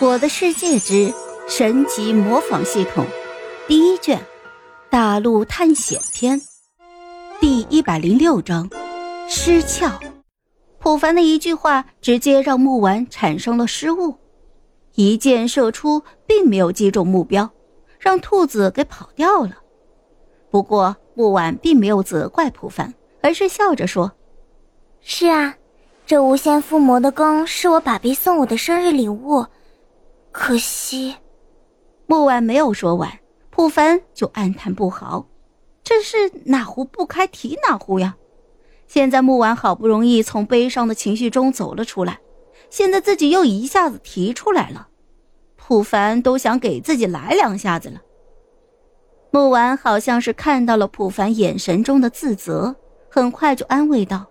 《我的世界之神级模仿系统》第一卷：大陆探险篇第一百零六章：失窍。普凡的一句话直接让木丸产生了失误，一箭射出，并没有击中目标，让兔子给跑掉了。不过木婉并没有责怪普凡，而是笑着说：“是啊，这无限附魔的弓是我爸比送我的生日礼物。”可惜，木婉没有说完，普凡就暗叹不好。这是哪壶不开提哪壶呀！现在木婉好不容易从悲伤的情绪中走了出来，现在自己又一下子提出来了，普凡都想给自己来两下子了。木婉好像是看到了普凡眼神中的自责，很快就安慰道：“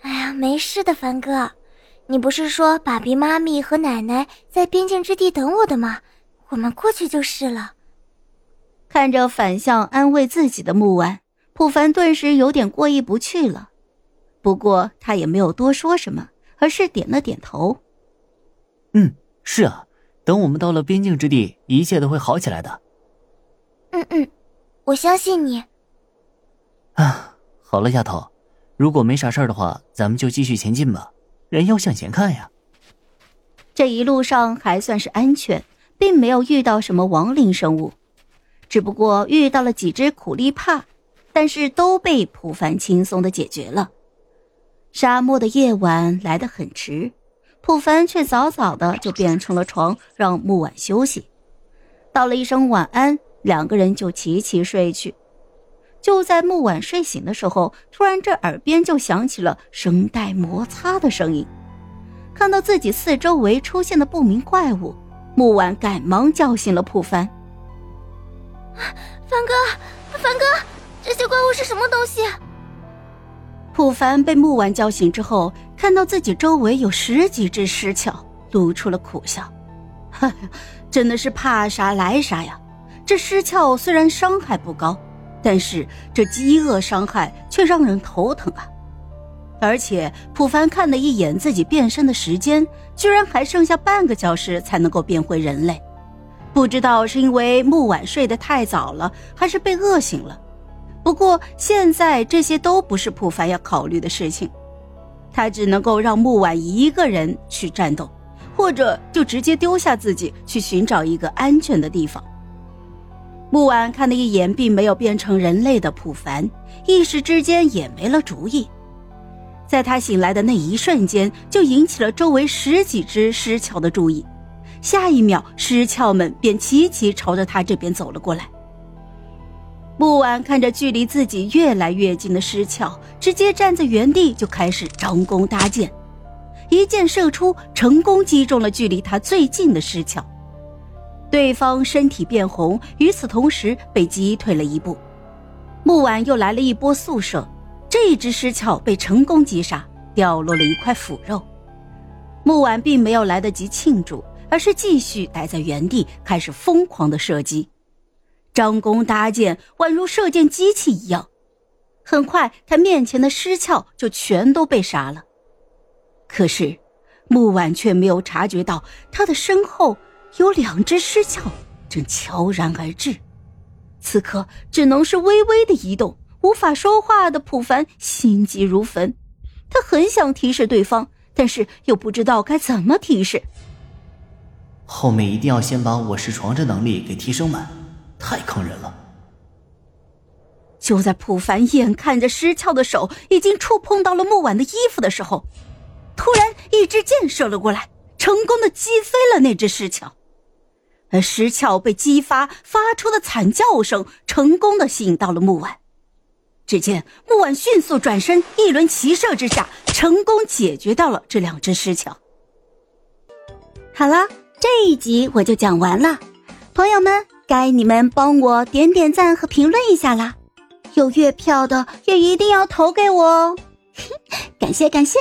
哎呀，没事的，凡哥。”你不是说爸比妈咪和奶奶在边境之地等我的吗？我们过去就是了。看着反向安慰自己的木婉，普凡顿时有点过意不去了。不过他也没有多说什么，而是点了点头。嗯，是啊，等我们到了边境之地，一切都会好起来的。嗯嗯，我相信你。啊，好了，丫头，如果没啥事儿的话，咱们就继续前进吧。人要向前看呀。这一路上还算是安全，并没有遇到什么亡灵生物，只不过遇到了几只苦力怕，但是都被普凡轻松的解决了。沙漠的夜晚来得很迟，普凡却早早的就变成了床，让木婉休息。道了一声晚安，两个人就齐齐睡去。就在木婉睡醒的时候，突然这耳边就响起了声带摩擦的声音。看到自己四周围出现的不明怪物，木婉赶忙叫醒了普凡。凡哥，凡哥，这些怪物是什么东西？普凡被木婉叫醒之后，看到自己周围有十几只尸鞘，露出了苦笑。哈，真的是怕啥来啥呀！这尸鞘虽然伤害不高。但是这饥饿伤害却让人头疼啊！而且普凡看了一眼自己变身的时间，居然还剩下半个小时才能够变回人类。不知道是因为木婉睡得太早了，还是被饿醒了。不过现在这些都不是普凡要考虑的事情，他只能够让木婉一个人去战斗，或者就直接丢下自己去寻找一个安全的地方。木婉看了一眼并没有变成人类的普凡，一时之间也没了主意。在他醒来的那一瞬间，就引起了周围十几只尸鞘的注意。下一秒，尸鞘们便齐齐朝着他这边走了过来。木婉看着距离自己越来越近的尸鞘，直接站在原地就开始张弓搭箭，一箭射出，成功击中了距离他最近的尸鞘。对方身体变红，与此同时被击退了一步。木婉又来了一波速射，这只尸壳被成功击杀，掉落了一块腐肉。木婉并没有来得及庆祝，而是继续待在原地，开始疯狂的射击，张弓搭箭，宛如射箭机器一样。很快，他面前的尸壳就全都被杀了。可是，木婉却没有察觉到他的身后。有两只尸鞘正悄然而至，此刻只能是微微的移动，无法说话的普凡心急如焚。他很想提示对方，但是又不知道该怎么提示。后面一定要先把我是床这能力给提升满，太坑人了。就在普凡眼看着尸鞘的手已经触碰到了木婉的衣服的时候，突然一支箭射了过来，成功的击飞了那只尸鞘。而石鞘被激发发出的惨叫声，成功的吸引到了木婉。只见木婉迅速转身，一轮齐射之下，成功解决掉了这两只石鞘。好了，这一集我就讲完了，朋友们，该你们帮我点点赞和评论一下啦！有月票的也一定要投给我哦，感 谢感谢。